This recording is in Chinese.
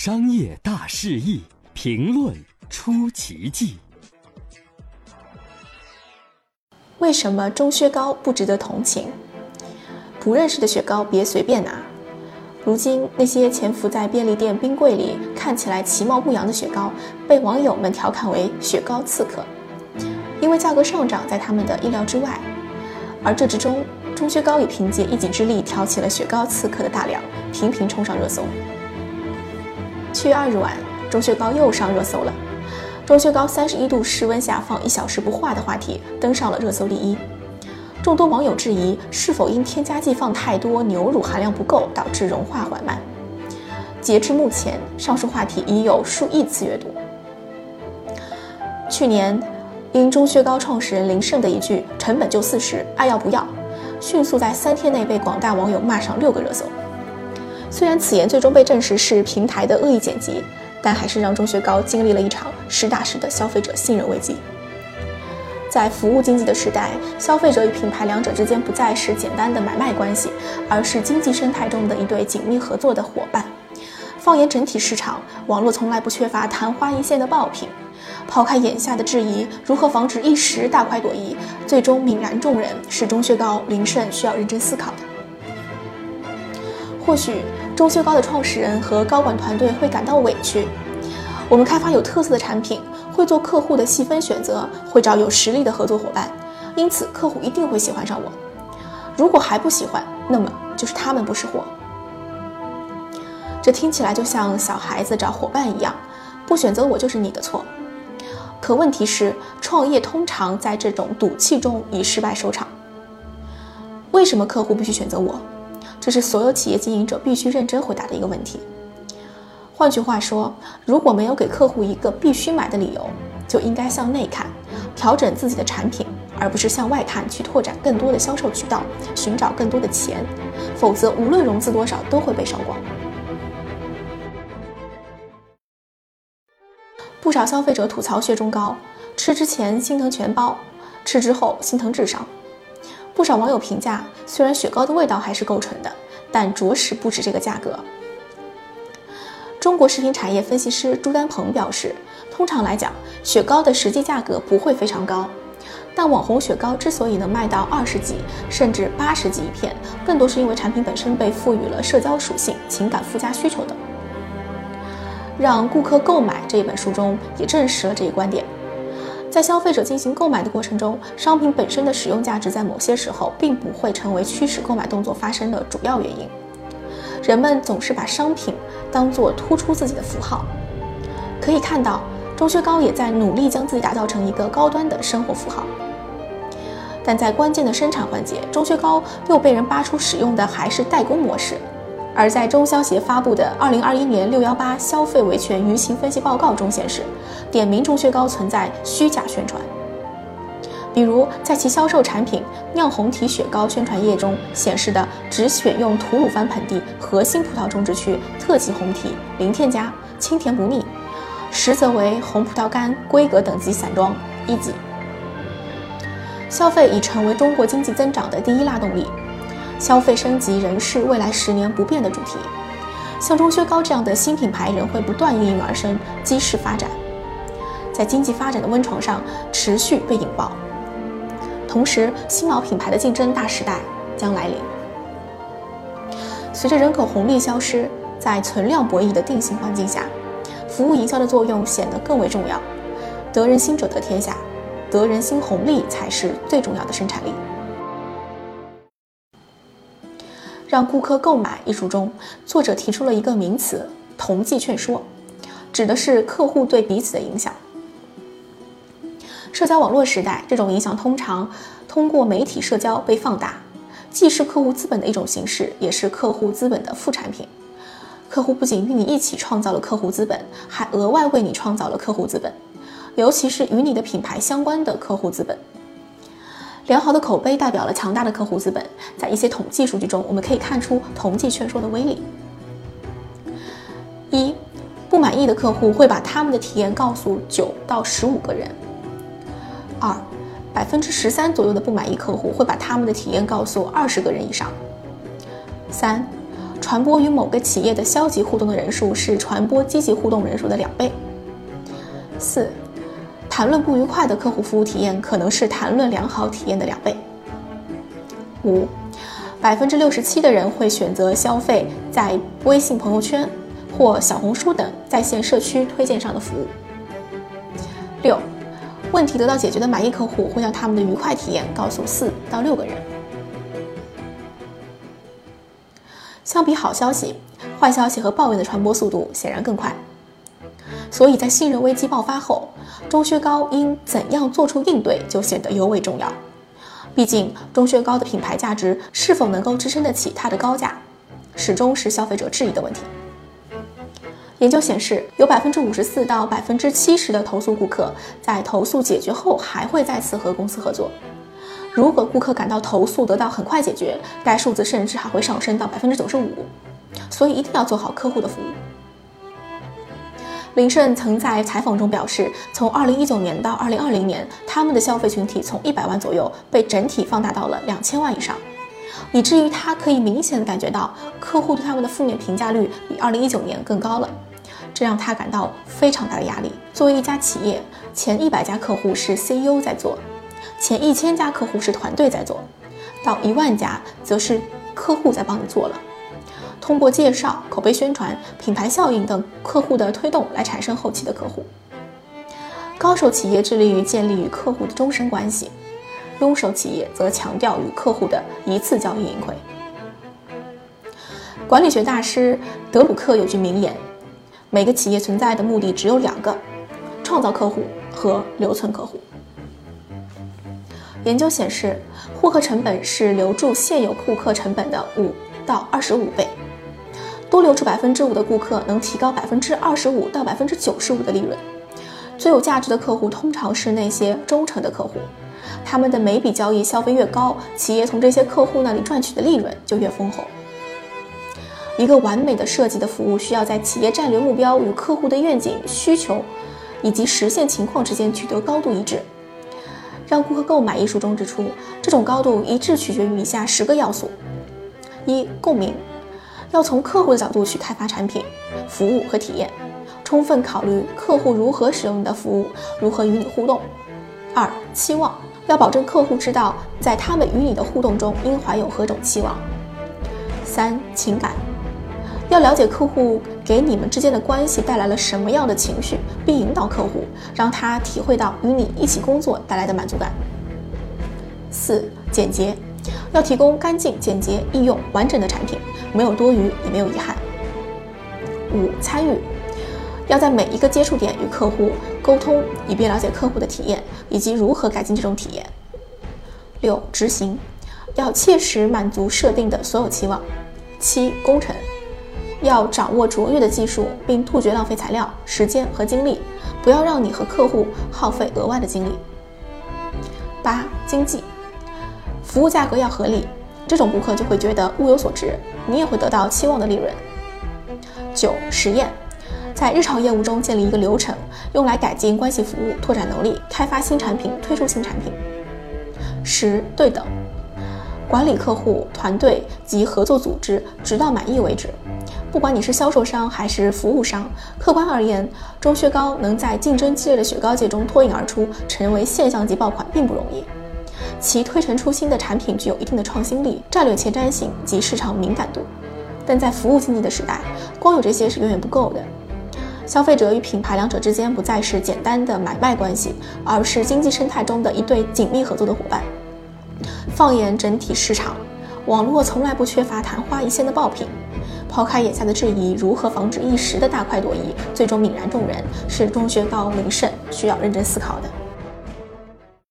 商业大事意，评论出奇迹。为什么钟薛高不值得同情？不认识的雪糕别随便拿。如今那些潜伏在便利店冰柜里、看起来其貌不扬的雪糕，被网友们调侃为“雪糕刺客”，因为价格上涨在他们的意料之外。而这之中，钟薛高也凭借一己之力挑起了雪糕刺客的大梁，频频冲上热搜。七月二日晚，钟薛高又上热搜了。钟薛高三十一度室温下放一小时不化的话题登上了热搜第一。众多网友质疑是否因添加剂放太多、牛乳含量不够导致融化缓慢。截至目前，上述话题已有数亿次阅读。去年，因钟薛高创始人林胜的一句“成本就四十，爱要不要”，迅速在三天内被广大网友骂上六个热搜。虽然此言最终被证实是平台的恶意剪辑，但还是让钟薛高经历了一场实打实的消费者信任危机。在服务经济的时代，消费者与品牌两者之间不再是简单的买卖关系，而是经济生态中的一对紧密合作的伙伴。放眼整体市场，网络从来不缺乏昙花一现的爆品。抛开眼下的质疑，如何防止一时大快朵颐，最终泯然众人，是钟薛高、林胜需要认真思考的。或许中修高的创始人和高管团队会感到委屈。我们开发有特色的产品，会做客户的细分选择，会找有实力的合作伙伴，因此客户一定会喜欢上我。如果还不喜欢，那么就是他们不识货。这听起来就像小孩子找伙伴一样，不选择我就是你的错。可问题是，创业通常在这种赌气中以失败收场。为什么客户必须选择我？这是所有企业经营者必须认真回答的一个问题。换句话说，如果没有给客户一个必须买的理由，就应该向内看，调整自己的产品，而不是向外看去拓展更多的销售渠道，寻找更多的钱。否则，无论融资多少，都会被烧光。不少消费者吐槽雪中糕，吃之前心疼全包，吃之后心疼智商。不少网友评价，虽然雪糕的味道还是够纯的，但着实不止这个价格。中国食品产业分析师朱丹鹏表示，通常来讲，雪糕的实际价格不会非常高，但网红雪糕之所以能卖到二十几甚至八十几一片，更多是因为产品本身被赋予了社交属性、情感附加需求等。让顾客购买这一本书中也证实了这一观点。在消费者进行购买的过程中，商品本身的使用价值在某些时候并不会成为驱使购买动作发生的主要原因。人们总是把商品当作突出自己的符号。可以看到，钟薛高也在努力将自己打造成一个高端的生活符号。但在关键的生产环节，钟薛高又被人扒出使用的还是代工模式。而在中消协发布的二零二一年六幺八消费维权舆情分析报告中显示，点名钟薛高存在虚假宣传。比如，在其销售产品酿红提雪糕宣传页中显示的，只选用吐鲁番盆地核心葡萄种植区特级红提，零添加，清甜不腻，实则为红葡萄干规格等级散装一级。消费已成为中国经济增长的第一拉动力。消费升级仍是未来十年不变的主题，像钟薛高这样的新品牌仍会不断应运而生，激势发展，在经济发展的温床上持续被引爆。同时，新老品牌的竞争大时代将来临。随着人口红利消失，在存量博弈的定性环境下，服务营销的作用显得更为重要。得人心者得天下，得人心红利才是最重要的生产力。让顾客购买一书中，作者提出了一个名词“同济劝说”，指的是客户对彼此的影响。社交网络时代，这种影响通常通过媒体社交被放大，既是客户资本的一种形式，也是客户资本的副产品。客户不仅与你一起创造了客户资本，还额外为你创造了客户资本，尤其是与你的品牌相关的客户资本。良好的口碑代表了强大的客户资本。在一些统计数据中，我们可以看出同济劝说的威力。一，不满意的客户会把他们的体验告诉九到十五个人。二，百分之十三左右的不满意客户会把他们的体验告诉二十个人以上。三，传播与某个企业的消极互动的人数是传播积极互动人数的两倍。四，谈论不愉快的客户服务体验可能是谈论良好体验的两倍。五，百分之六十七的人会选择消费在微信朋友圈或小红书等在线社区推荐上的服务。六，问题得到解决的满意客户会将他们的愉快体验告诉四到六个人。相比好消息，坏消息和抱怨的传播速度显然更快。所以在信任危机爆发后，钟薛高应怎样做出应对就显得尤为重要。毕竟，钟薛高的品牌价值是否能够支撑得起它的高价，始终是消费者质疑的问题。研究显示，有百分之五十四到百分之七十的投诉顾客在投诉解决后还会再次和公司合作。如果顾客感到投诉得到很快解决，该数字甚至还会上升到百分之九十五。所以一定要做好客户的服务。林胜曾在采访中表示，从二零一九年到二零二零年，他们的消费群体从一百万左右被整体放大到了两千万以上，以至于他可以明显的感觉到客户对他们的负面评价率比二零一九年更高了，这让他感到非常大的压力。作为一家企业，前一百家客户是 CEO 在做。前一千家客户是团队在做，到一万家则是客户在帮你做了。通过介绍、口碑宣传、品牌效应等客户的推动来产生后期的客户。高手企业致力于建立与客户的终身关系，庸手企业则强调与客户的一次交易盈亏。管理学大师德鲁克有句名言：每个企业存在的目的只有两个，创造客户和留存客户。研究显示，获客成本是留住现有顾客成本的五到二十五倍。多留住百分之五的顾客，能提高百分之二十五到百分之九十五的利润。最有价值的客户通常是那些忠诚的客户，他们的每笔交易消费越高，企业从这些客户那里赚取的利润就越丰厚。一个完美的设计的服务，需要在企业战略目标与客户的愿景、需求以及实现情况之间取得高度一致。让顾客购买艺术中指出，这种高度一致取决于以下十个要素：一、共鸣，要从客户的角度去开发产品、服务和体验，充分考虑客户如何使用你的服务，如何与你互动；二、期望，要保证客户知道在他们与你的互动中应怀有何种期望；三、情感。要了解客户给你们之间的关系带来了什么样的情绪，并引导客户，让他体会到与你一起工作带来的满足感。四、简洁，要提供干净、简洁、易用、完整的产品，没有多余，也没有遗憾。五、参与，要在每一个接触点与客户沟通，以便了解客户的体验以及如何改进这种体验。六、执行，要切实满足设定的所有期望。七、工程。要掌握卓越的技术，并杜绝浪费材料、时间和精力，不要让你和客户耗费额外的精力。八、经济，服务价格要合理，这种顾客就会觉得物有所值，你也会得到期望的利润。九、实验，在日常业务中建立一个流程，用来改进关系服务、拓展能力、开发新产品、推出新产品。十、对等，管理客户、团队及合作组织，直到满意为止。不管你是销售商还是服务商，客观而言，钟薛高能在竞争激烈的雪糕界中脱颖而出，成为现象级爆款并不容易。其推陈出新的产品具有一定的创新力、战略前瞻性及市场敏感度，但在服务经济的时代，光有这些是远远不够的。消费者与品牌两者之间不再是简单的买卖关系，而是经济生态中的一对紧密合作的伙伴。放眼整体市场，网络从来不缺乏昙花一现的爆品。抛开眼下的质疑，如何防止一时的大快朵颐最终泯然众人，是中学高、林盛需要认真思考的。